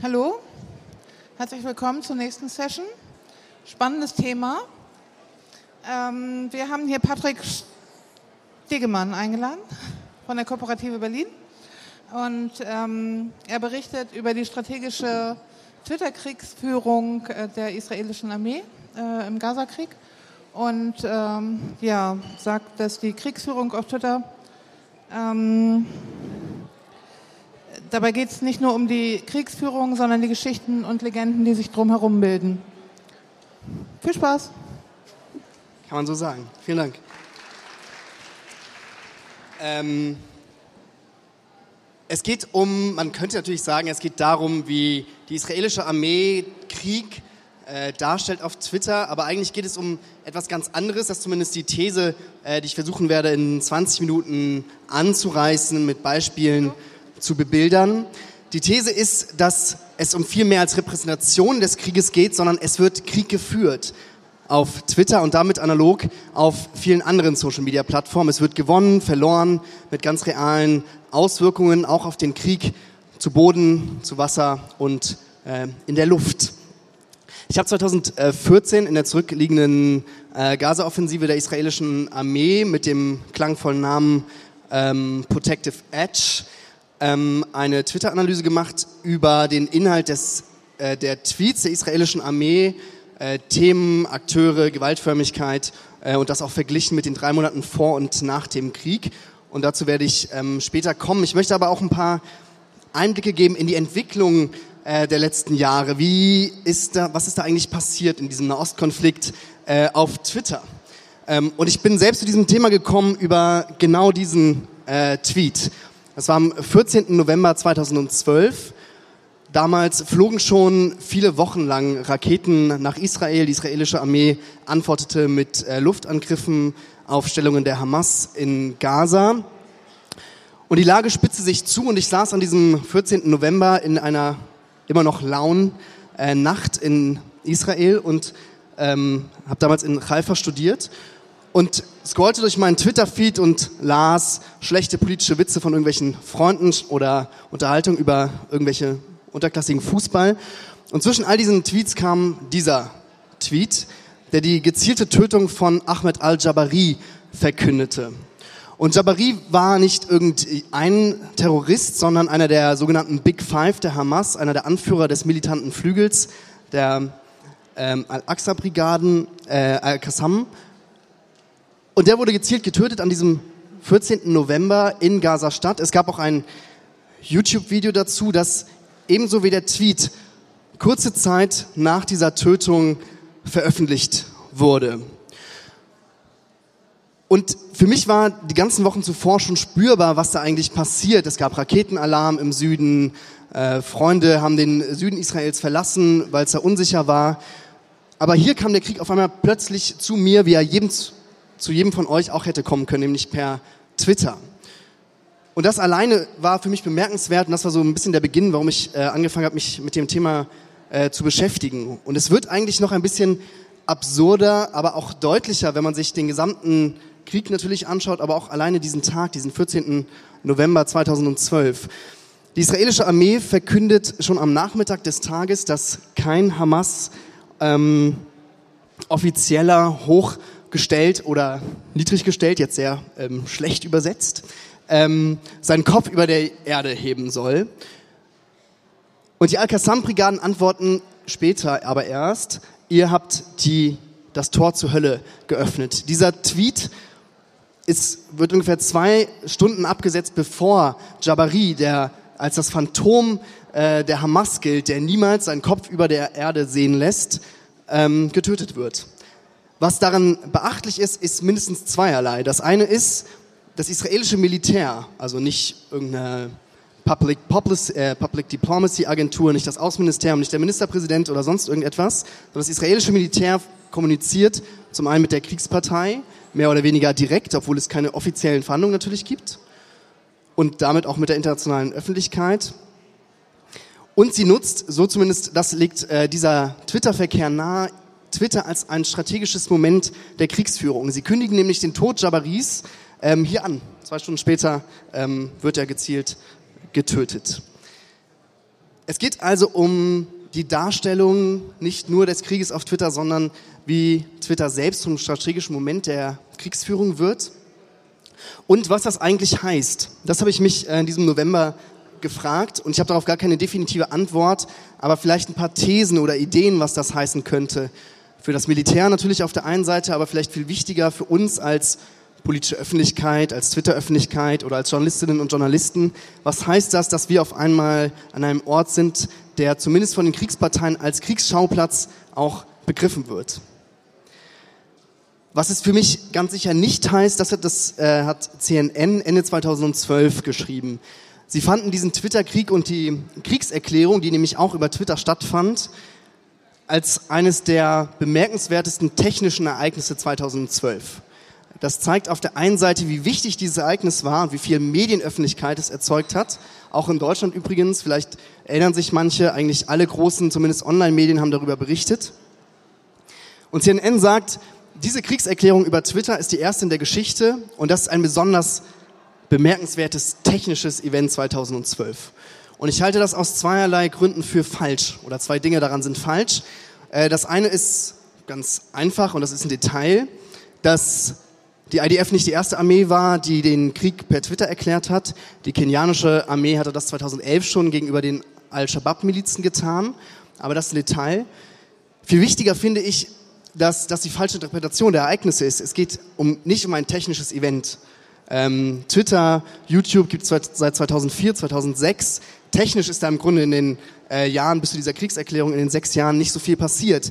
Hallo, herzlich willkommen zur nächsten Session. Spannendes Thema. Ähm, wir haben hier Patrick Stegemann eingeladen von der Kooperative Berlin. Und ähm, er berichtet über die strategische Twitter-Kriegsführung äh, der israelischen Armee äh, im Gazakrieg und ähm, ja, sagt, dass die Kriegsführung auf Twitter ähm, dabei geht es nicht nur um die Kriegsführung, sondern die Geschichten und Legenden, die sich drumherum bilden. Viel Spaß. Kann man so sagen. Vielen Dank. Ähm, es geht um, man könnte natürlich sagen, es geht darum, wie die israelische Armee Krieg äh, darstellt auf Twitter, aber eigentlich geht es um etwas ganz anderes. Das ist zumindest die These, äh, die ich versuchen werde, in 20 Minuten anzureißen, mit Beispielen zu bebildern. Die These ist, dass es um viel mehr als Repräsentation des Krieges geht, sondern es wird Krieg geführt auf Twitter und damit analog auf vielen anderen Social-Media-Plattformen. Es wird gewonnen, verloren mit ganz realen Auswirkungen auch auf den Krieg zu Boden, zu Wasser und äh, in der Luft. Ich habe 2014 in der zurückliegenden äh, Gaza-Offensive der israelischen Armee mit dem klangvollen Namen ähm, Protective Edge ähm, eine Twitter-Analyse gemacht über den Inhalt des, äh, der Tweets der israelischen Armee äh, Themen, Akteure, Gewaltförmigkeit äh, und das auch verglichen mit den drei Monaten vor und nach dem Krieg. Und dazu werde ich ähm, später kommen. Ich möchte aber auch ein paar Einblicke geben in die Entwicklung äh, der letzten Jahre. Wie ist da, was ist da eigentlich passiert in diesem Nahostkonflikt äh, auf Twitter? Ähm, und ich bin selbst zu diesem Thema gekommen über genau diesen äh, Tweet. Das war am 14. November 2012. Damals flogen schon viele Wochen lang Raketen nach Israel. Die israelische Armee antwortete mit äh, Luftangriffen auf Stellungen der Hamas in Gaza. Und die Lage spitzte sich zu und ich saß an diesem 14. November in einer immer noch lauen äh, Nacht in Israel und ähm, habe damals in Haifa studiert und scrollte durch meinen Twitter-Feed und las schlechte politische Witze von irgendwelchen Freunden oder Unterhaltung über irgendwelche unterklassigen Fußball. Und zwischen all diesen Tweets kam dieser Tweet, der die gezielte Tötung von Ahmed al-Jabari verkündete. Und Jabari war nicht irgendein Terrorist, sondern einer der sogenannten Big Five der Hamas, einer der Anführer des militanten Flügels der ähm, Al-Aqsa-Brigaden, äh, Al-Qassam. Und der wurde gezielt getötet an diesem 14. November in Gaza-Stadt. Es gab auch ein YouTube-Video dazu, das ebenso wie der Tweet kurze Zeit nach dieser Tötung veröffentlicht wurde. Und für mich war die ganzen Wochen zuvor schon spürbar, was da eigentlich passiert. Es gab Raketenalarm im Süden, äh, Freunde haben den Süden Israels verlassen, weil es da unsicher war. Aber hier kam der Krieg auf einmal plötzlich zu mir, wie er jedem, zu jedem von euch auch hätte kommen können, nämlich per Twitter. Und das alleine war für mich bemerkenswert und das war so ein bisschen der Beginn, warum ich äh, angefangen habe, mich mit dem Thema äh, zu beschäftigen. Und es wird eigentlich noch ein bisschen absurder, aber auch deutlicher, wenn man sich den gesamten Krieg natürlich anschaut, aber auch alleine diesen Tag, diesen 14. November 2012. Die israelische Armee verkündet schon am Nachmittag des Tages, dass kein Hamas ähm, offizieller hochgestellt oder niedrig gestellt, jetzt sehr ähm, schlecht übersetzt, ähm, seinen Kopf über der Erde heben soll. Und die Al-Qassam-Brigaden antworten später aber erst, ihr habt die, das Tor zur Hölle geöffnet. Dieser Tweet ist, wird ungefähr zwei Stunden abgesetzt, bevor Jabari, der als das Phantom äh, der Hamas gilt, der niemals seinen Kopf über der Erde sehen lässt, ähm, getötet wird. Was daran beachtlich ist, ist mindestens zweierlei. Das eine ist, das israelische Militär, also nicht irgendeine Public, Public, äh, Public Diplomacy Agentur, nicht das Außenministerium, nicht der Ministerpräsident oder sonst irgendetwas, sondern das israelische Militär kommuniziert zum einen mit der Kriegspartei, mehr oder weniger direkt, obwohl es keine offiziellen Verhandlungen natürlich gibt, und damit auch mit der internationalen Öffentlichkeit. Und sie nutzt, so zumindest das legt äh, dieser Twitter-Verkehr nahe, Twitter als ein strategisches Moment der Kriegsführung. Sie kündigen nämlich den Tod Jabaris ähm, hier an. Zwei Stunden später ähm, wird er gezielt getötet. Es geht also um die Darstellung nicht nur des Krieges auf Twitter, sondern wie Twitter selbst zum strategischen Moment der Kriegsführung wird. Und was das eigentlich heißt, das habe ich mich äh, in diesem November gefragt und ich habe darauf gar keine definitive Antwort, aber vielleicht ein paar Thesen oder Ideen, was das heißen könnte. Für das Militär natürlich auf der einen Seite, aber vielleicht viel wichtiger für uns als politische Öffentlichkeit, als Twitter-Öffentlichkeit oder als Journalistinnen und Journalisten. Was heißt das, dass wir auf einmal an einem Ort sind, der zumindest von den Kriegsparteien als Kriegsschauplatz auch begriffen wird? Was es für mich ganz sicher nicht heißt, das hat, das, äh, hat CNN Ende 2012 geschrieben. Sie fanden diesen Twitter-Krieg und die Kriegserklärung, die nämlich auch über Twitter stattfand, als eines der bemerkenswertesten technischen Ereignisse 2012. Das zeigt auf der einen Seite, wie wichtig dieses Ereignis war und wie viel Medienöffentlichkeit es erzeugt hat. Auch in Deutschland übrigens, vielleicht erinnern sich manche, eigentlich alle großen, zumindest Online-Medien haben darüber berichtet. Und CNN sagt, diese Kriegserklärung über Twitter ist die erste in der Geschichte und das ist ein besonders bemerkenswertes technisches Event 2012. Und ich halte das aus zweierlei Gründen für falsch oder zwei Dinge daran sind falsch. Äh, das eine ist ganz einfach und das ist ein Detail, dass die IDF nicht die erste Armee war, die den Krieg per Twitter erklärt hat. Die kenianische Armee hatte das 2011 schon gegenüber den Al-Shabaab-Milizen getan. Aber das ist ein Detail. Viel wichtiger finde ich, dass das die falsche Interpretation der Ereignisse ist. Es geht um, nicht um ein technisches Event. Ähm, Twitter, YouTube gibt es seit 2004, 2006. Technisch ist da im Grunde in den äh, Jahren bis zu dieser Kriegserklärung, in den sechs Jahren nicht so viel passiert.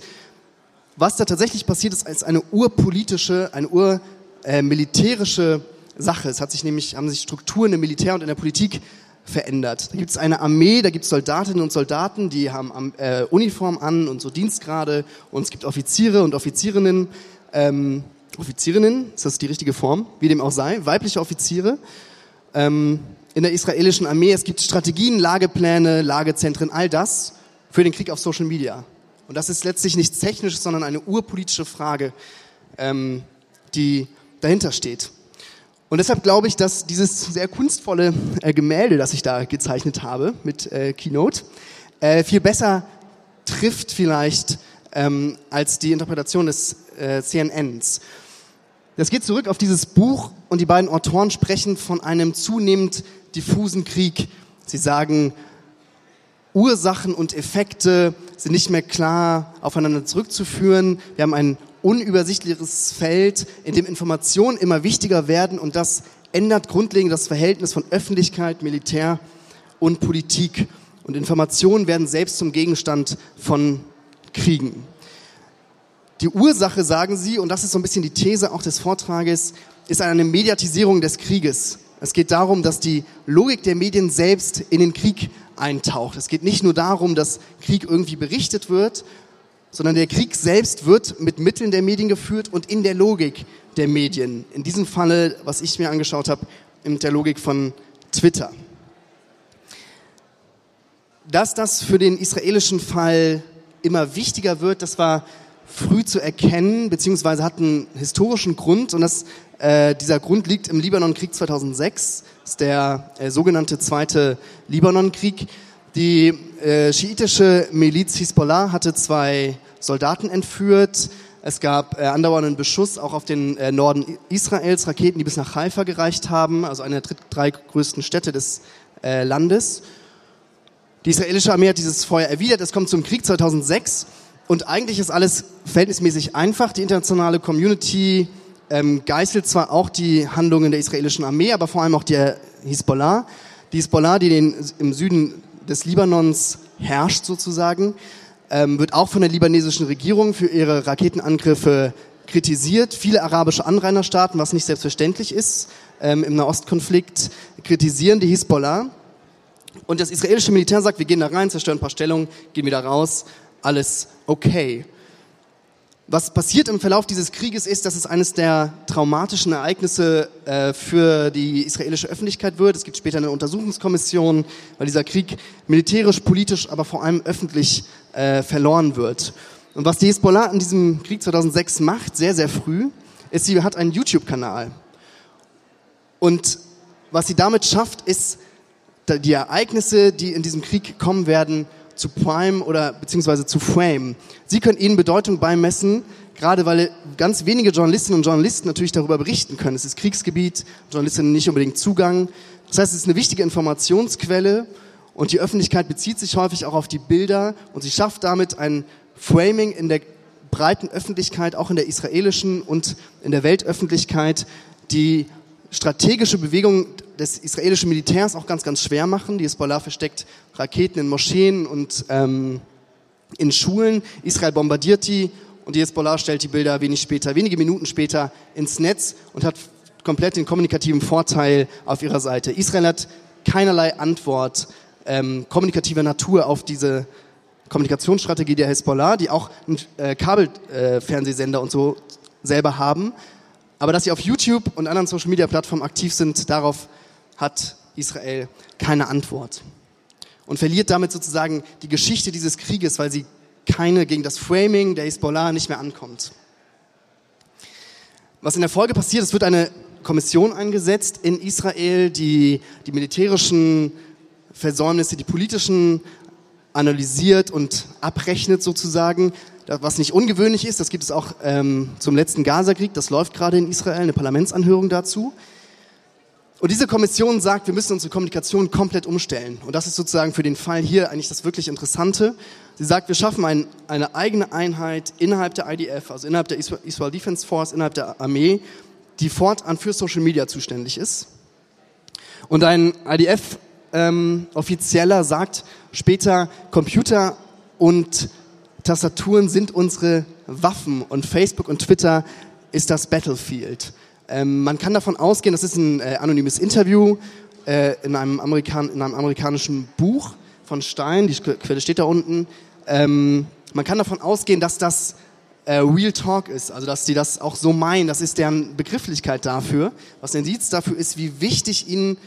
Was da tatsächlich passiert ist, als eine urpolitische, eine ur äh, Sache. Es hat sich nämlich, haben sich Strukturen im Militär und in der Politik verändert. Da gibt es eine Armee, da gibt es Soldatinnen und Soldaten, die haben äh, Uniform an und so Dienstgrade und es gibt Offiziere und Offizierinnen. Ähm, Offizierinnen, ist das die richtige Form? Wie dem auch sei, weibliche Offiziere. Ähm, in der israelischen Armee, es gibt Strategien, Lagepläne, Lagezentren, all das für den Krieg auf Social Media. Und das ist letztlich nichts Technisches, sondern eine urpolitische Frage, ähm, die dahinter steht. Und deshalb glaube ich, dass dieses sehr kunstvolle äh, Gemälde, das ich da gezeichnet habe mit äh, Keynote, äh, viel besser trifft vielleicht ähm, als die Interpretation des äh, CNNs. Das geht zurück auf dieses Buch und die beiden Autoren sprechen von einem zunehmend diffusen Krieg. Sie sagen, Ursachen und Effekte sind nicht mehr klar aufeinander zurückzuführen. Wir haben einen unübersichtliches Feld, in dem Informationen immer wichtiger werden und das ändert grundlegend das Verhältnis von Öffentlichkeit, Militär und Politik. Und Informationen werden selbst zum Gegenstand von Kriegen. Die Ursache, sagen sie, und das ist so ein bisschen die These auch des Vortrages, ist eine Mediatisierung des Krieges. Es geht darum, dass die Logik der Medien selbst in den Krieg eintaucht. Es geht nicht nur darum, dass Krieg irgendwie berichtet wird, sondern der Krieg selbst wird mit Mitteln der Medien geführt und in der Logik der Medien. In diesem Falle, was ich mir angeschaut habe, in der Logik von Twitter. Dass das für den israelischen Fall immer wichtiger wird, das war früh zu erkennen, beziehungsweise hat einen historischen Grund und das, äh, dieser Grund liegt im Libanonkrieg 2006, das ist der äh, sogenannte Zweite Libanonkrieg. Die äh, schiitische Miliz Hisbollah hatte zwei Soldaten entführt. Es gab äh, andauernden Beschuss auch auf den äh, Norden Israels, Raketen, die bis nach Haifa gereicht haben, also eine der drei größten Städte des äh, Landes. Die israelische Armee hat dieses Feuer erwidert. Es kommt zum Krieg 2006 und eigentlich ist alles verhältnismäßig einfach. Die internationale Community ähm, geißelt zwar auch die Handlungen der israelischen Armee, aber vor allem auch der Hisbollah. Die Hisbollah, die den, im Süden des Libanons herrscht sozusagen, ähm, wird auch von der libanesischen Regierung für ihre Raketenangriffe kritisiert. Viele arabische Anrainerstaaten, was nicht selbstverständlich ist, ähm, im Nahostkonflikt, kritisieren die Hisbollah. Und das israelische Militär sagt, wir gehen da rein, zerstören ein paar Stellungen, gehen wieder raus, alles okay. Was passiert im Verlauf dieses Krieges ist, dass es eines der traumatischen Ereignisse äh, für die israelische Öffentlichkeit wird. Es gibt später eine Untersuchungskommission, weil dieser Krieg militärisch, politisch, aber vor allem öffentlich äh, verloren wird. Und was die Hezbollah in diesem Krieg 2006 macht, sehr, sehr früh, ist, sie hat einen YouTube-Kanal. Und was sie damit schafft, ist die Ereignisse, die in diesem Krieg kommen werden, zu Prime oder beziehungsweise zu Frame. Sie können ihnen Bedeutung beimessen, gerade weil ganz wenige Journalistinnen und Journalisten natürlich darüber berichten können. Es ist Kriegsgebiet, Journalistinnen nicht unbedingt Zugang. Das heißt, es ist eine wichtige Informationsquelle und die Öffentlichkeit bezieht sich häufig auch auf die Bilder und sie schafft damit ein Framing in der breiten Öffentlichkeit, auch in der israelischen und in der Weltöffentlichkeit, die strategische Bewegungen des israelischen Militärs auch ganz, ganz schwer machen. Die Hezbollah versteckt Raketen in Moscheen und ähm, in Schulen. Israel bombardiert die und die Hezbollah stellt die Bilder wenig später, wenige Minuten später ins Netz und hat komplett den kommunikativen Vorteil auf ihrer Seite. Israel hat keinerlei Antwort ähm, kommunikativer Natur auf diese Kommunikationsstrategie der Hezbollah, die auch einen äh, Kabelfernsehsender äh, und so selber haben. Aber dass sie auf YouTube und anderen Social-Media-Plattformen aktiv sind, darauf hat Israel keine Antwort. Und verliert damit sozusagen die Geschichte dieses Krieges, weil sie keine gegen das Framing der Hezbollah nicht mehr ankommt. Was in der Folge passiert, es wird eine Kommission eingesetzt in Israel, die die militärischen Versäumnisse, die politischen analysiert und abrechnet sozusagen, was nicht ungewöhnlich ist. Das gibt es auch ähm, zum letzten Gazakrieg. Das läuft gerade in Israel, eine Parlamentsanhörung dazu. Und diese Kommission sagt, wir müssen unsere Kommunikation komplett umstellen. Und das ist sozusagen für den Fall hier eigentlich das wirklich Interessante. Sie sagt, wir schaffen ein, eine eigene Einheit innerhalb der IDF, also innerhalb der Israel Defense Force, innerhalb der Armee, die fortan für Social Media zuständig ist. Und ein IDF-Offizieller ähm, sagt später, Computer und Tastaturen sind unsere Waffen und Facebook und Twitter ist das Battlefield. Ähm, man kann davon ausgehen, das ist ein äh, anonymes Interview äh, in, einem Amerikan in einem amerikanischen Buch von Stein, die Quelle steht da unten. Ähm, man kann davon ausgehen, dass das äh, Real Talk ist, also dass sie das auch so meinen, das ist deren Begrifflichkeit dafür. Was ein Indiz dafür ist, wie wichtig ihnen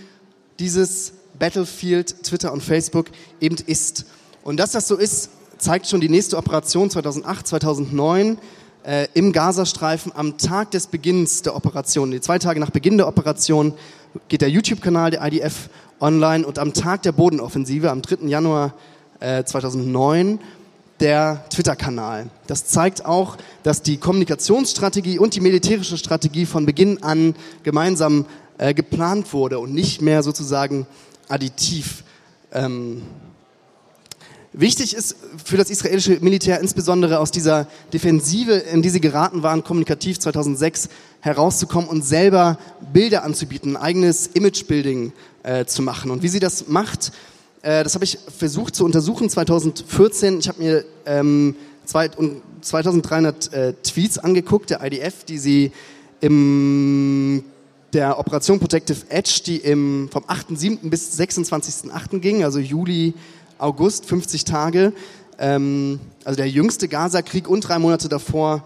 dieses Battlefield, Twitter und Facebook eben ist. Und dass das so ist, zeigt schon die nächste Operation 2008, 2009 äh, im Gazastreifen am Tag des Beginns der Operation. Die zwei Tage nach Beginn der Operation geht der YouTube-Kanal der IDF online und am Tag der Bodenoffensive, am 3. Januar äh, 2009, der Twitter-Kanal. Das zeigt auch, dass die Kommunikationsstrategie und die militärische Strategie von Beginn an gemeinsam äh, geplant wurde und nicht mehr sozusagen additiv ähm, Wichtig ist für das israelische Militär insbesondere aus dieser Defensive, in die sie geraten waren, kommunikativ 2006 herauszukommen und selber Bilder anzubieten, ein eigenes Imagebuilding äh, zu machen. Und wie sie das macht, äh, das habe ich versucht zu untersuchen 2014. Ich habe mir ähm, zwei, 2300 äh, Tweets angeguckt der IDF, die sie im der Operation Protective Edge, die im, vom 8.7. bis 26.8. ging, also Juli August, 50 Tage, ähm, also der jüngste Gaza-Krieg und drei Monate davor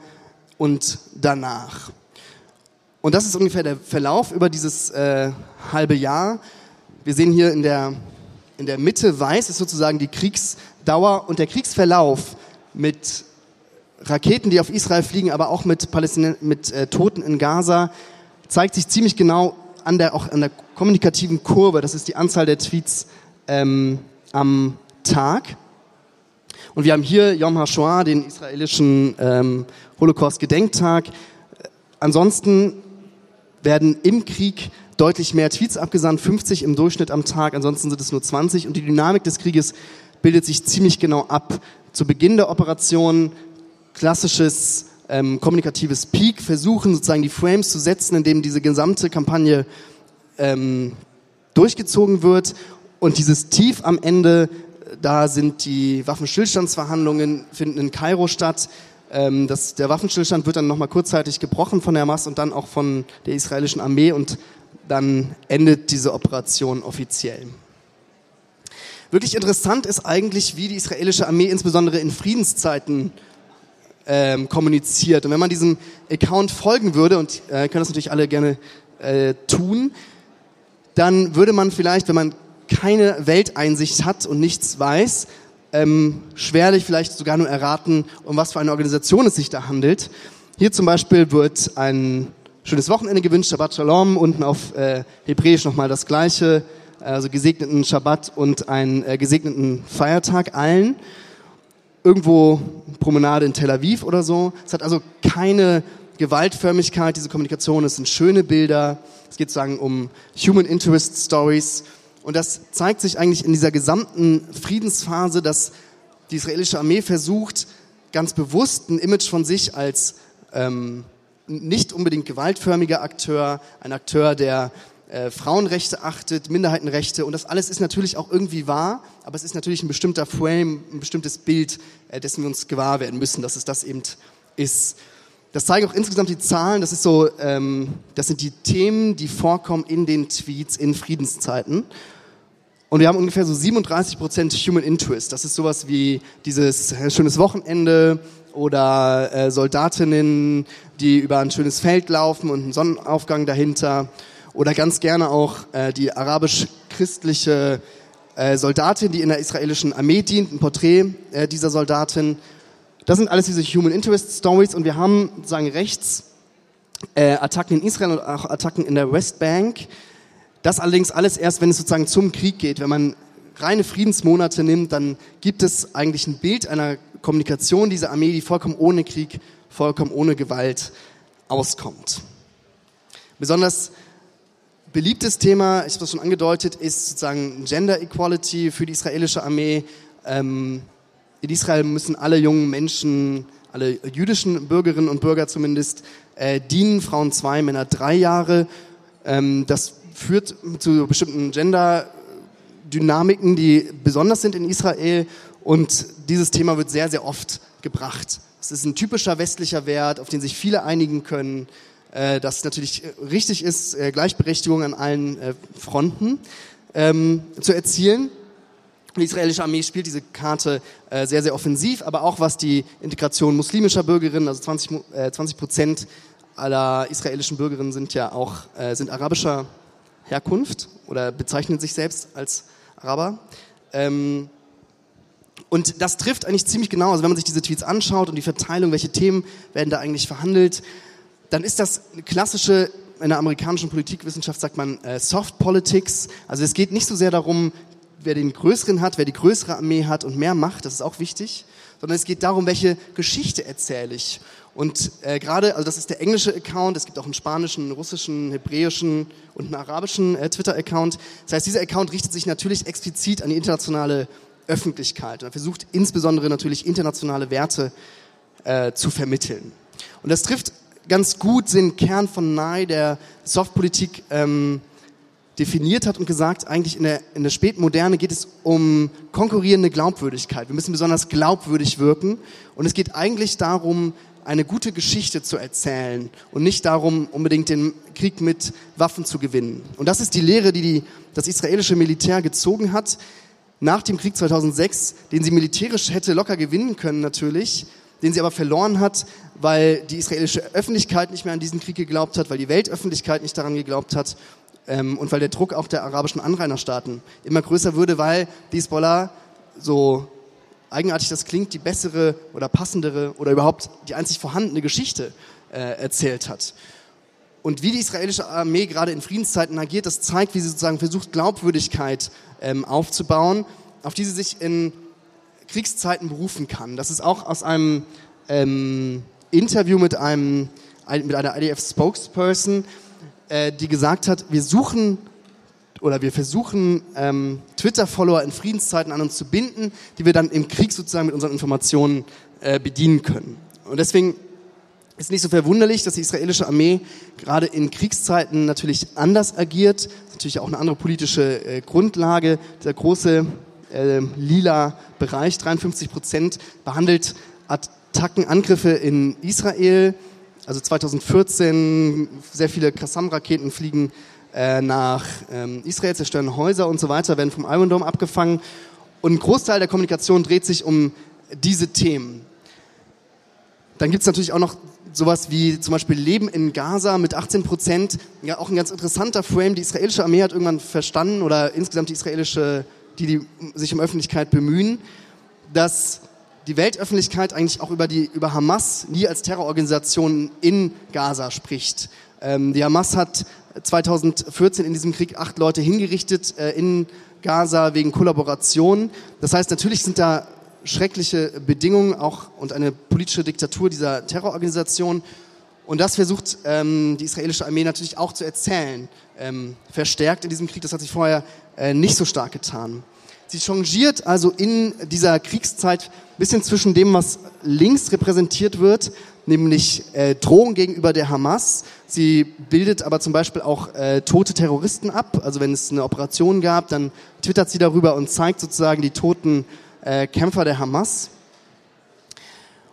und danach. Und das ist ungefähr der Verlauf über dieses äh, halbe Jahr. Wir sehen hier in der, in der Mitte weiß ist sozusagen die Kriegsdauer und der Kriegsverlauf mit Raketen, die auf Israel fliegen, aber auch mit, Palästin mit äh, Toten in Gaza, zeigt sich ziemlich genau an der, auch an der kommunikativen Kurve. Das ist die Anzahl der Tweets ähm, am Tag. Und wir haben hier Yom HaShoah, den israelischen ähm, Holocaust-Gedenktag. Ansonsten werden im Krieg deutlich mehr Tweets abgesandt, 50 im Durchschnitt am Tag, ansonsten sind es nur 20. Und die Dynamik des Krieges bildet sich ziemlich genau ab. Zu Beginn der Operation klassisches ähm, kommunikatives Peak, versuchen sozusagen die Frames zu setzen, indem diese gesamte Kampagne ähm, durchgezogen wird. Und dieses Tief am Ende da sind die Waffenstillstandsverhandlungen, finden in Kairo statt. Ähm, das, der Waffenstillstand wird dann nochmal kurzzeitig gebrochen von der Hamas und dann auch von der israelischen Armee und dann endet diese Operation offiziell. Wirklich interessant ist eigentlich, wie die israelische Armee insbesondere in Friedenszeiten ähm, kommuniziert. Und wenn man diesem Account folgen würde, und äh, können das natürlich alle gerne äh, tun, dann würde man vielleicht, wenn man keine Welteinsicht hat und nichts weiß, ähm, schwerlich vielleicht sogar nur erraten, um was für eine Organisation es sich da handelt. Hier zum Beispiel wird ein schönes Wochenende gewünscht, Shabbat Shalom, unten auf äh, Hebräisch nochmal das gleiche, also gesegneten Schabbat und einen äh, gesegneten Feiertag allen. Irgendwo Promenade in Tel Aviv oder so. Es hat also keine Gewaltförmigkeit, diese Kommunikation. Es sind schöne Bilder. Es geht sozusagen um Human Interest Stories. Und das zeigt sich eigentlich in dieser gesamten Friedensphase, dass die israelische Armee versucht, ganz bewusst ein Image von sich als ähm, nicht unbedingt gewaltförmiger Akteur, ein Akteur, der äh, Frauenrechte achtet, Minderheitenrechte und das alles ist natürlich auch irgendwie wahr, aber es ist natürlich ein bestimmter Frame, ein bestimmtes Bild, äh, dessen wir uns gewahr werden müssen, dass es das eben ist. Das zeigen auch insgesamt die Zahlen, das ist so, ähm, das sind die Themen, die vorkommen in den Tweets in Friedenszeiten. Und wir haben ungefähr so 37 Prozent Human Interest. Das ist sowas wie dieses äh, schönes Wochenende oder äh, Soldatinnen, die über ein schönes Feld laufen und einen Sonnenaufgang dahinter oder ganz gerne auch äh, die arabisch-christliche äh, Soldatin, die in der israelischen Armee dient, ein Porträt äh, dieser Soldatin. Das sind alles diese Human Interest Stories und wir haben sozusagen rechts äh, Attacken in Israel und auch Attacken in der Westbank. Das allerdings alles erst, wenn es sozusagen zum Krieg geht. Wenn man reine Friedensmonate nimmt, dann gibt es eigentlich ein Bild einer Kommunikation dieser Armee, die vollkommen ohne Krieg, vollkommen ohne Gewalt auskommt. Besonders beliebtes Thema, ich habe das schon angedeutet, ist sozusagen Gender Equality für die israelische Armee. Ähm, in Israel müssen alle jungen Menschen, alle jüdischen Bürgerinnen und Bürger zumindest, äh, dienen, Frauen zwei, Männer drei Jahre. Ähm, das führt zu bestimmten Gender-Dynamiken, die besonders sind in Israel. Und dieses Thema wird sehr, sehr oft gebracht. Es ist ein typischer westlicher Wert, auf den sich viele einigen können äh, dass natürlich äh, richtig ist, äh, Gleichberechtigung an allen äh, Fronten ähm, zu erzielen. Die israelische Armee spielt diese Karte äh, sehr, sehr offensiv, aber auch was die Integration muslimischer Bürgerinnen, also 20, äh, 20 Prozent aller israelischen Bürgerinnen sind ja auch äh, sind arabischer Herkunft oder bezeichnen sich selbst als Araber. Ähm, und das trifft eigentlich ziemlich genau, also wenn man sich diese Tweets anschaut und die Verteilung, welche Themen werden da eigentlich verhandelt, dann ist das eine klassische, in der amerikanischen Politikwissenschaft sagt man äh, Soft Politics. Also es geht nicht so sehr darum, wer den größeren hat, wer die größere Armee hat und mehr Macht, das ist auch wichtig, sondern es geht darum, welche Geschichte erzähle ich. Und äh, gerade, also das ist der englische Account, es gibt auch einen spanischen, einen russischen, hebräischen und einen arabischen äh, Twitter-Account. Das heißt, dieser Account richtet sich natürlich explizit an die internationale Öffentlichkeit und er versucht insbesondere natürlich internationale Werte äh, zu vermitteln. Und das trifft ganz gut den Kern von Nye, der Softpolitik ähm, definiert hat und gesagt, eigentlich in der, in der Spätmoderne geht es um konkurrierende Glaubwürdigkeit. Wir müssen besonders glaubwürdig wirken und es geht eigentlich darum, eine gute Geschichte zu erzählen und nicht darum, unbedingt den Krieg mit Waffen zu gewinnen. Und das ist die Lehre, die, die das israelische Militär gezogen hat nach dem Krieg 2006, den sie militärisch hätte locker gewinnen können natürlich, den sie aber verloren hat, weil die israelische Öffentlichkeit nicht mehr an diesen Krieg geglaubt hat, weil die Weltöffentlichkeit nicht daran geglaubt hat ähm, und weil der Druck auch der arabischen Anrainerstaaten immer größer würde, weil die Hezbollah so eigenartig das klingt, die bessere oder passendere oder überhaupt die einzig vorhandene Geschichte äh, erzählt hat. Und wie die israelische Armee gerade in Friedenszeiten agiert, das zeigt, wie sie sozusagen versucht, Glaubwürdigkeit ähm, aufzubauen, auf die sie sich in Kriegszeiten berufen kann. Das ist auch aus einem ähm, Interview mit, einem, mit einer IDF-Spokesperson, äh, die gesagt hat, wir suchen oder wir versuchen, ähm, Twitter-Follower in Friedenszeiten an uns zu binden, die wir dann im Krieg sozusagen mit unseren Informationen äh, bedienen können. Und deswegen ist nicht so verwunderlich, dass die israelische Armee gerade in Kriegszeiten natürlich anders agiert. Das ist natürlich auch eine andere politische äh, Grundlage. Der große äh, lila Bereich, 53 Prozent, behandelt Attacken, Angriffe in Israel. Also 2014 sehr viele Qassam-Raketen fliegen äh, nach ähm, Israel, zerstören Häuser und so weiter, werden vom Iron Dome abgefangen. Und ein Großteil der Kommunikation dreht sich um diese Themen. Dann gibt es natürlich auch noch sowas wie zum Beispiel Leben in Gaza mit 18 Prozent. Ja, auch ein ganz interessanter Frame. Die israelische Armee hat irgendwann verstanden oder insgesamt die israelische die, die sich um Öffentlichkeit bemühen, dass die Weltöffentlichkeit eigentlich auch über, die, über Hamas nie als Terrororganisation in Gaza spricht. Ähm, die Hamas hat 2014 in diesem Krieg acht Leute hingerichtet äh, in Gaza wegen Kollaboration. Das heißt, natürlich sind da schreckliche Bedingungen auch und eine politische Diktatur dieser Terrororganisation. Und das versucht ähm, die israelische Armee natürlich auch zu erzählen, ähm, verstärkt in diesem Krieg. Das hat sich vorher äh, nicht so stark getan. Sie changiert also in dieser Kriegszeit ein bisschen zwischen dem, was links repräsentiert wird, nämlich äh, Drohung gegenüber der Hamas. Sie bildet aber zum Beispiel auch äh, tote Terroristen ab. Also wenn es eine Operation gab, dann twittert sie darüber und zeigt sozusagen die toten äh, Kämpfer der Hamas.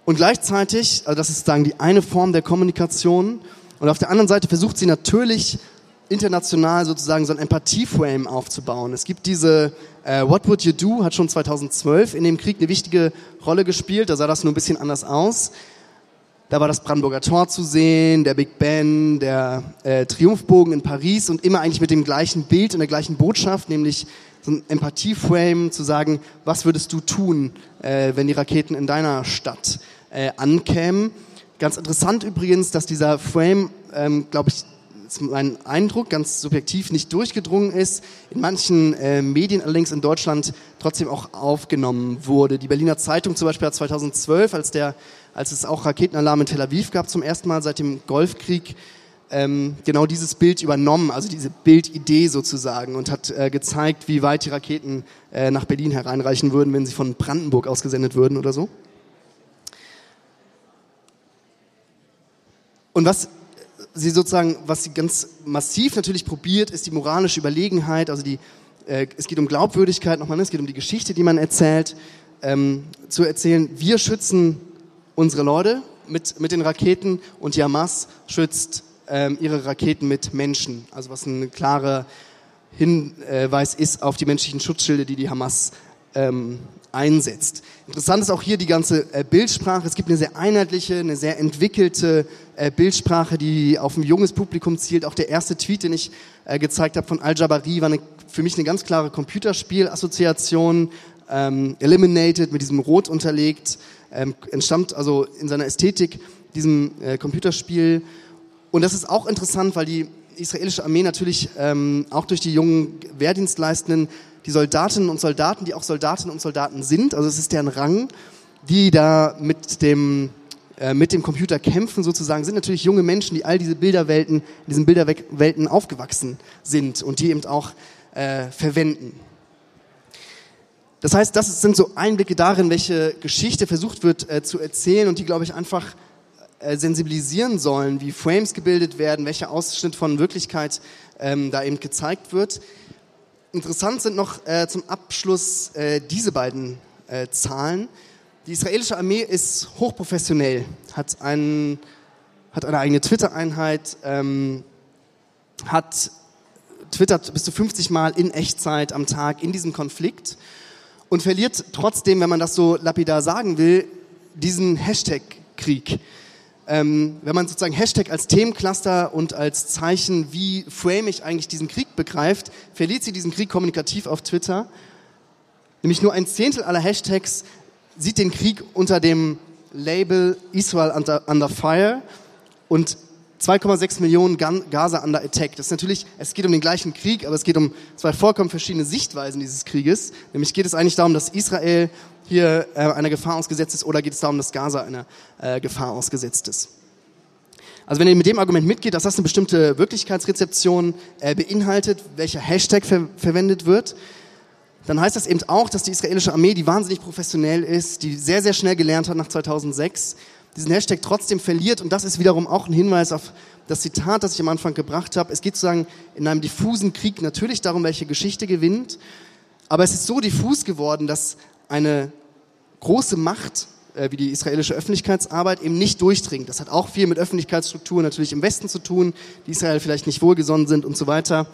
Und gleichzeitig, also das ist sozusagen die eine Form der Kommunikation, und auf der anderen Seite versucht sie natürlich international sozusagen so ein Empathieframe aufzubauen. Es gibt diese äh, What Would You Do, hat schon 2012 in dem Krieg eine wichtige Rolle gespielt, da sah das nur ein bisschen anders aus. Da war das Brandenburger Tor zu sehen, der Big Ben, der äh, Triumphbogen in Paris und immer eigentlich mit dem gleichen Bild und der gleichen Botschaft, nämlich so ein Empathieframe zu sagen, was würdest du tun, äh, wenn die Raketen in deiner Stadt äh, ankämen. Ganz interessant übrigens, dass dieser Frame, ähm, glaube ich, mein Eindruck, ganz subjektiv nicht durchgedrungen ist, in manchen äh, Medien allerdings in Deutschland trotzdem auch aufgenommen wurde. Die Berliner Zeitung zum Beispiel hat 2012, als, der, als es auch Raketenalarm in Tel Aviv gab, zum ersten Mal seit dem Golfkrieg, ähm, genau dieses Bild übernommen, also diese Bildidee sozusagen und hat äh, gezeigt, wie weit die Raketen äh, nach Berlin hereinreichen würden, wenn sie von Brandenburg ausgesendet würden oder so. Und was sie sozusagen, was sie ganz massiv natürlich probiert, ist die moralische Überlegenheit, also die, äh, es geht um Glaubwürdigkeit nochmal, ne? es geht um die Geschichte, die man erzählt, ähm, zu erzählen, wir schützen unsere Leute mit, mit den Raketen und die Hamas schützt ähm, ihre Raketen mit Menschen, also was ein klarer Hinweis ist auf die menschlichen Schutzschilde, die die Hamas ähm, einsetzt. Interessant ist auch hier die ganze äh, Bildsprache. Es gibt eine sehr einheitliche, eine sehr entwickelte äh, Bildsprache, die auf ein junges Publikum zielt. Auch der erste Tweet, den ich äh, gezeigt habe von Al-Jabari, war eine, für mich eine ganz klare Computerspielassoziation. Ähm, Eliminated mit diesem Rot unterlegt, ähm, entstammt also in seiner Ästhetik diesem äh, Computerspiel. Und das ist auch interessant, weil die israelische Armee natürlich ähm, auch durch die jungen Wehrdienstleistenden die Soldatinnen und Soldaten, die auch Soldatinnen und Soldaten sind, also es ist deren Rang, die da mit dem, mit dem Computer kämpfen sozusagen, sind natürlich junge Menschen, die all diese Bilderwelten, in diesen Bilderwelten aufgewachsen sind und die eben auch äh, verwenden. Das heißt, das sind so Einblicke darin, welche Geschichte versucht wird äh, zu erzählen und die, glaube ich, einfach äh, sensibilisieren sollen, wie Frames gebildet werden, welcher Ausschnitt von Wirklichkeit ähm, da eben gezeigt wird. Interessant sind noch äh, zum Abschluss äh, diese beiden äh, Zahlen. Die israelische Armee ist hochprofessionell, hat, einen, hat eine eigene Twitter-Einheit, ähm, hat twittert bis zu 50 Mal in Echtzeit am Tag in diesem Konflikt und verliert trotzdem, wenn man das so lapidar sagen will, diesen Hashtag-Krieg ähm, wenn man sozusagen Hashtag als Themencluster und als Zeichen, wie frame ich eigentlich diesen Krieg begreift, verliert sie diesen Krieg kommunikativ auf Twitter. Nämlich nur ein Zehntel aller Hashtags sieht den Krieg unter dem Label Israel under, under Fire und 2,6 Millionen Gaza under Attack. Das ist natürlich, es geht um den gleichen Krieg, aber es geht um zwei vollkommen verschiedene Sichtweisen dieses Krieges. Nämlich geht es eigentlich darum, dass Israel hier äh, einer Gefahr ausgesetzt ist oder geht es darum, dass Gaza einer äh, Gefahr ausgesetzt ist? Also wenn ihr mit dem Argument mitgeht, dass das eine bestimmte Wirklichkeitsrezeption äh, beinhaltet, welcher Hashtag ver verwendet wird, dann heißt das eben auch, dass die israelische Armee, die wahnsinnig professionell ist, die sehr, sehr schnell gelernt hat nach 2006, diesen Hashtag trotzdem verliert. Und das ist wiederum auch ein Hinweis auf das Zitat, das ich am Anfang gebracht habe. Es geht sozusagen in einem diffusen Krieg natürlich darum, welche Geschichte gewinnt. Aber es ist so diffus geworden, dass eine große Macht äh, wie die israelische Öffentlichkeitsarbeit eben nicht durchdringt. Das hat auch viel mit Öffentlichkeitsstrukturen natürlich im Westen zu tun, die Israel vielleicht nicht wohlgesonnen sind und so weiter.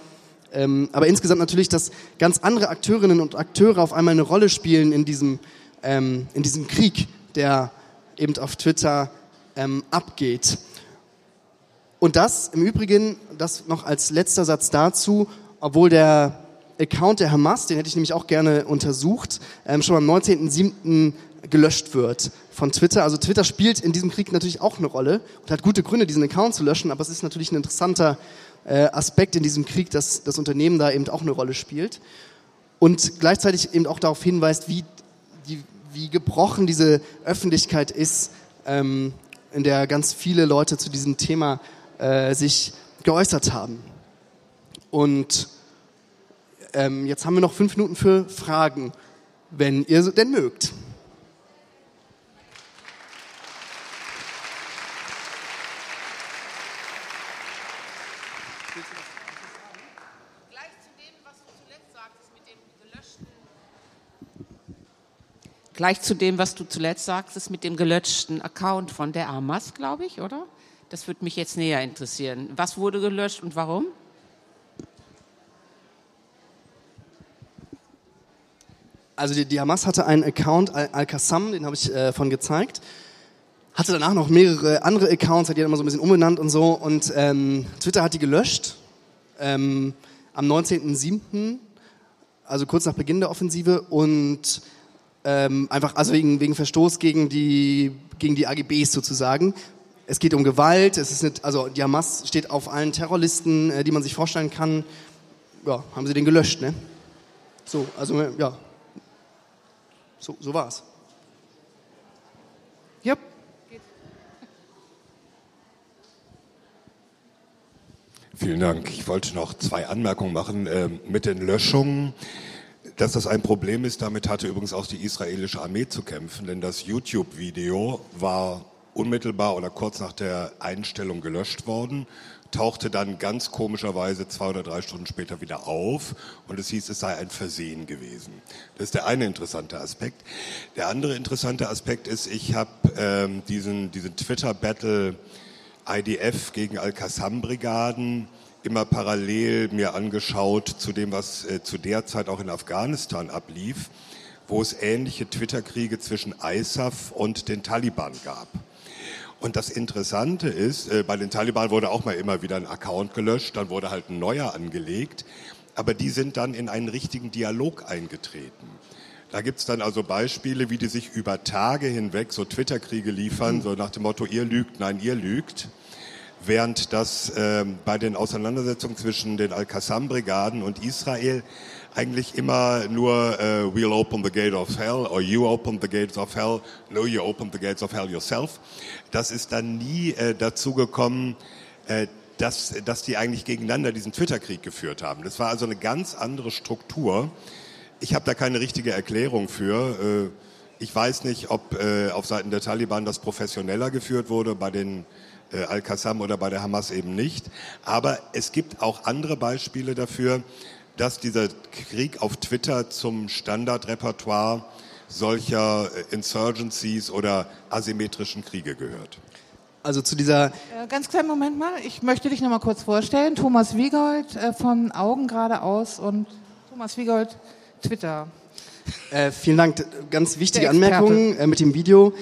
Ähm, aber insgesamt natürlich, dass ganz andere Akteurinnen und Akteure auf einmal eine Rolle spielen in diesem, ähm, in diesem Krieg, der eben auf Twitter ähm, abgeht. Und das im Übrigen, das noch als letzter Satz dazu, obwohl der Account der Hamas, den hätte ich nämlich auch gerne untersucht, ähm, schon am 19.07. gelöscht wird von Twitter. Also Twitter spielt in diesem Krieg natürlich auch eine Rolle und hat gute Gründe, diesen Account zu löschen, aber es ist natürlich ein interessanter Aspekt in diesem Krieg, dass das Unternehmen da eben auch eine Rolle spielt und gleichzeitig eben auch darauf hinweist, wie, die, wie gebrochen diese Öffentlichkeit ist, ähm, in der ganz viele Leute zu diesem Thema äh, sich geäußert haben. Und ähm, jetzt haben wir noch fünf Minuten für Fragen, wenn ihr denn mögt. Gleich zu dem, was du zuletzt sagtest, mit dem gelöschten Account von der Hamas, glaube ich, oder? Das würde mich jetzt näher interessieren. Was wurde gelöscht und warum? Also die, die Hamas hatte einen Account, Al-Qassam, den habe ich äh, von gezeigt. Hatte danach noch mehrere andere Accounts, hat die dann immer so ein bisschen umbenannt und so. Und ähm, Twitter hat die gelöscht ähm, am 19.07., also kurz nach Beginn der Offensive. Und ähm, einfach, also wegen, wegen Verstoß gegen die, gegen die AGBs sozusagen. Es geht um Gewalt, es ist nicht, also die Hamas steht auf allen Terrorlisten, äh, die man sich vorstellen kann. Ja, haben sie den gelöscht, ne? So, also ja. So, so war's. Yep. Vielen Dank. Ich wollte noch zwei Anmerkungen machen. Ähm, mit den Löschungen dass das ein Problem ist, damit hatte übrigens auch die israelische Armee zu kämpfen, denn das YouTube-Video war unmittelbar oder kurz nach der Einstellung gelöscht worden, tauchte dann ganz komischerweise zwei oder drei Stunden später wieder auf und es hieß, es sei ein Versehen gewesen. Das ist der eine interessante Aspekt. Der andere interessante Aspekt ist, ich habe ähm, diesen, diesen Twitter-Battle IDF gegen Al-Qassam-Brigaden immer parallel mir angeschaut zu dem, was äh, zu der Zeit auch in Afghanistan ablief, wo es ähnliche Twitter-Kriege zwischen ISAF und den Taliban gab. Und das Interessante ist, äh, bei den Taliban wurde auch mal immer wieder ein Account gelöscht, dann wurde halt ein neuer angelegt, aber die sind dann in einen richtigen Dialog eingetreten. Da gibt es dann also Beispiele, wie die sich über Tage hinweg so Twitter-Kriege liefern, so nach dem Motto, ihr lügt, nein, ihr lügt während das äh, bei den Auseinandersetzungen zwischen den Al-Qassam-Brigaden und Israel eigentlich immer nur äh, we'll open the gate of hell or you open the gates of hell, no you open the gates of hell yourself. Das ist dann nie äh, dazu gekommen, äh, dass, dass die eigentlich gegeneinander diesen Twitter-Krieg geführt haben. Das war also eine ganz andere Struktur. Ich habe da keine richtige Erklärung für. Äh, ich weiß nicht, ob äh, auf Seiten der Taliban das professioneller geführt wurde, bei den Al-Qassam oder bei der Hamas eben nicht. Aber es gibt auch andere Beispiele dafür, dass dieser Krieg auf Twitter zum Standardrepertoire solcher äh, Insurgencies oder asymmetrischen Kriege gehört. Also zu dieser. Äh, ganz kleinen Moment mal. Ich möchte dich noch mal kurz vorstellen. Thomas Wiegold äh, von Augen geradeaus und Thomas Wiegold, Twitter. Äh, vielen Dank. Ganz wichtige Anmerkung äh, mit dem Video.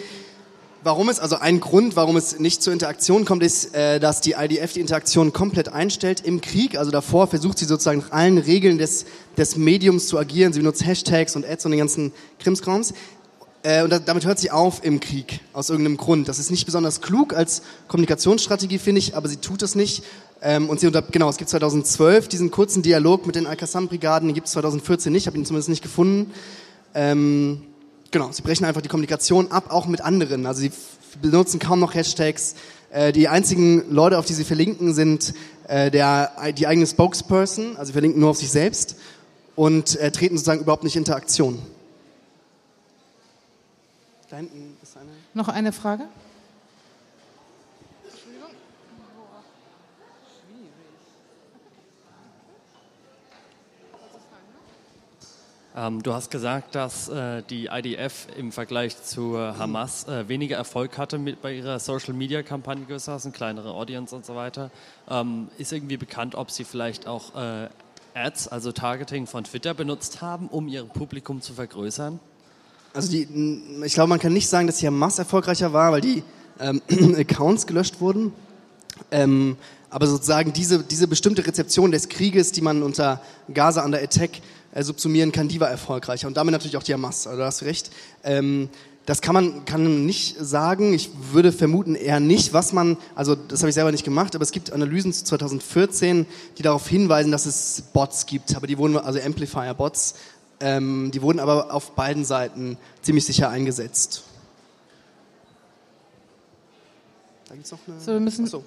Warum es, also ein Grund, warum es nicht zur Interaktion kommt, ist, äh, dass die IDF die Interaktion komplett einstellt im Krieg. Also davor versucht sie sozusagen nach allen Regeln des, des Mediums zu agieren. Sie benutzt Hashtags und Ads und den ganzen Krimskrams. Äh, und damit hört sie auf im Krieg, aus irgendeinem Grund. Das ist nicht besonders klug als Kommunikationsstrategie, finde ich, aber sie tut das nicht. Ähm, und sie unter, genau, es gibt 2012 diesen kurzen Dialog mit den Al-Qassam-Brigaden, den gibt es 2014 nicht, habe ihn zumindest nicht gefunden. Ähm, Genau, sie brechen einfach die Kommunikation ab, auch mit anderen. Also sie benutzen kaum noch Hashtags. Äh, die einzigen Leute, auf die sie verlinken, sind äh, der, die eigene Spokesperson, also sie verlinken nur auf sich selbst und äh, treten sozusagen überhaupt nicht in Interaktion. Da hinten ist eine. Noch eine Frage? Ähm, du hast gesagt, dass äh, die IDF im Vergleich zu äh, Hamas äh, weniger Erfolg hatte mit, bei ihrer Social-Media-Kampagne gesessen, kleinere Audience und so weiter. Ähm, ist irgendwie bekannt, ob sie vielleicht auch äh, Ads, also Targeting von Twitter benutzt haben, um ihr Publikum zu vergrößern? Also die, ich glaube, man kann nicht sagen, dass die Hamas erfolgreicher war, weil die ähm, Accounts gelöscht wurden. Ähm, aber sozusagen diese, diese bestimmte Rezeption des Krieges, die man unter Gaza under Attack äh, subsumieren kann, die war erfolgreicher. Und damit natürlich auch die Hamas, also du hast recht. Ähm, das kann man, kann man nicht sagen. Ich würde vermuten eher nicht, was man, also das habe ich selber nicht gemacht, aber es gibt Analysen zu 2014, die darauf hinweisen, dass es Bots gibt, aber die wurden, also Amplifier-Bots, ähm, die wurden aber auf beiden Seiten ziemlich sicher eingesetzt. Da gibt es noch eine. So, wir müssen. Achso.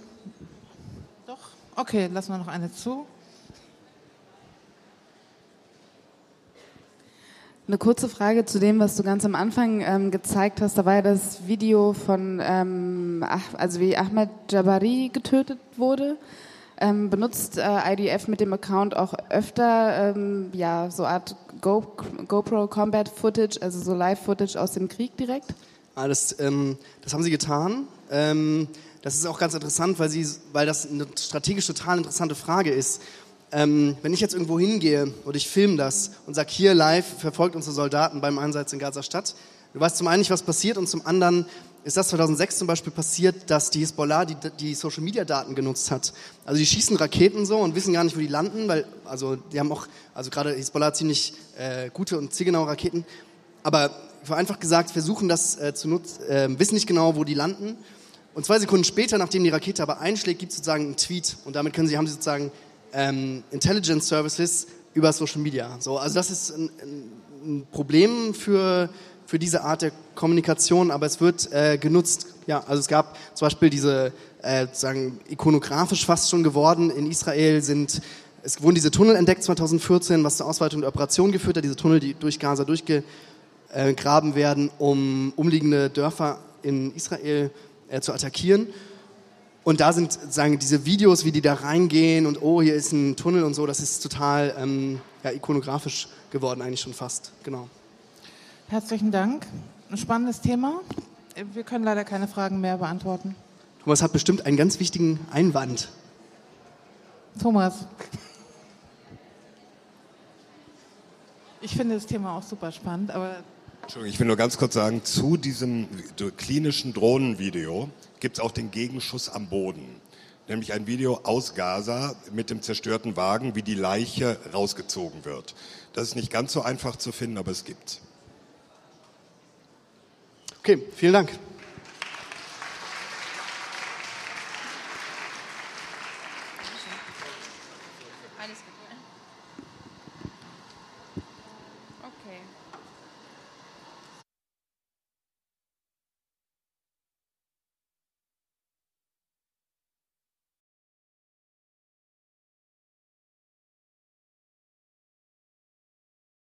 Okay, lassen wir noch eine zu. Eine kurze Frage zu dem, was du ganz am Anfang ähm, gezeigt hast. Da war ja das Video von, ähm, also wie Ahmed Jabari getötet wurde. Ähm, benutzt äh, IDF mit dem Account auch öfter ähm, ja so Art Go, GoPro Combat Footage, also so Live Footage aus dem Krieg direkt? Ah, das, ähm, das haben sie getan. Das ist auch ganz interessant, weil, sie, weil das eine strategisch total interessante Frage ist ähm, wenn ich jetzt irgendwo hingehe und ich filme das und sage, hier live verfolgt unsere Soldaten beim Einsatz in Gaza Stadt, du weißt zum einen nicht, was passiert und zum anderen ist das 2006 zum Beispiel passiert, dass die Hisbollah die, die Social Media Daten genutzt hat. Also die schießen Raketen so und wissen gar nicht, wo die landen, weil also die haben auch, also gerade Hisbollah ziemlich äh, gute und zielgenaue Raketen, aber vereinfacht gesagt versuchen das äh, zu nutzen, äh, wissen nicht genau, wo die landen. Und zwei Sekunden später, nachdem die Rakete aber einschlägt, gibt es sozusagen einen Tweet und damit können sie, haben sie sozusagen ähm, Intelligence Services über Social Media. So, also das ist ein, ein Problem für, für diese Art der Kommunikation, aber es wird äh, genutzt. Ja, also es gab zum Beispiel diese, äh, sagen ikonografisch fast schon geworden. In Israel sind es wurden diese Tunnel entdeckt 2014, was zur Ausweitung der Operation geführt hat. Diese Tunnel, die durch Gaza durchgegraben werden, um umliegende Dörfer in Israel äh, zu attackieren. Und da sind sagen diese Videos, wie die da reingehen und oh, hier ist ein Tunnel und so, das ist total ähm, ja, ikonografisch geworden eigentlich schon fast. Genau. Herzlichen Dank. Ein spannendes Thema. Wir können leider keine Fragen mehr beantworten. Thomas hat bestimmt einen ganz wichtigen Einwand. Thomas. Ich finde das Thema auch super spannend, aber. Entschuldigung, ich will nur ganz kurz sagen, zu diesem klinischen Drohnenvideo gibt es auch den Gegenschuss am Boden. Nämlich ein Video aus Gaza mit dem zerstörten Wagen, wie die Leiche rausgezogen wird. Das ist nicht ganz so einfach zu finden, aber es gibt's. Okay, vielen Dank.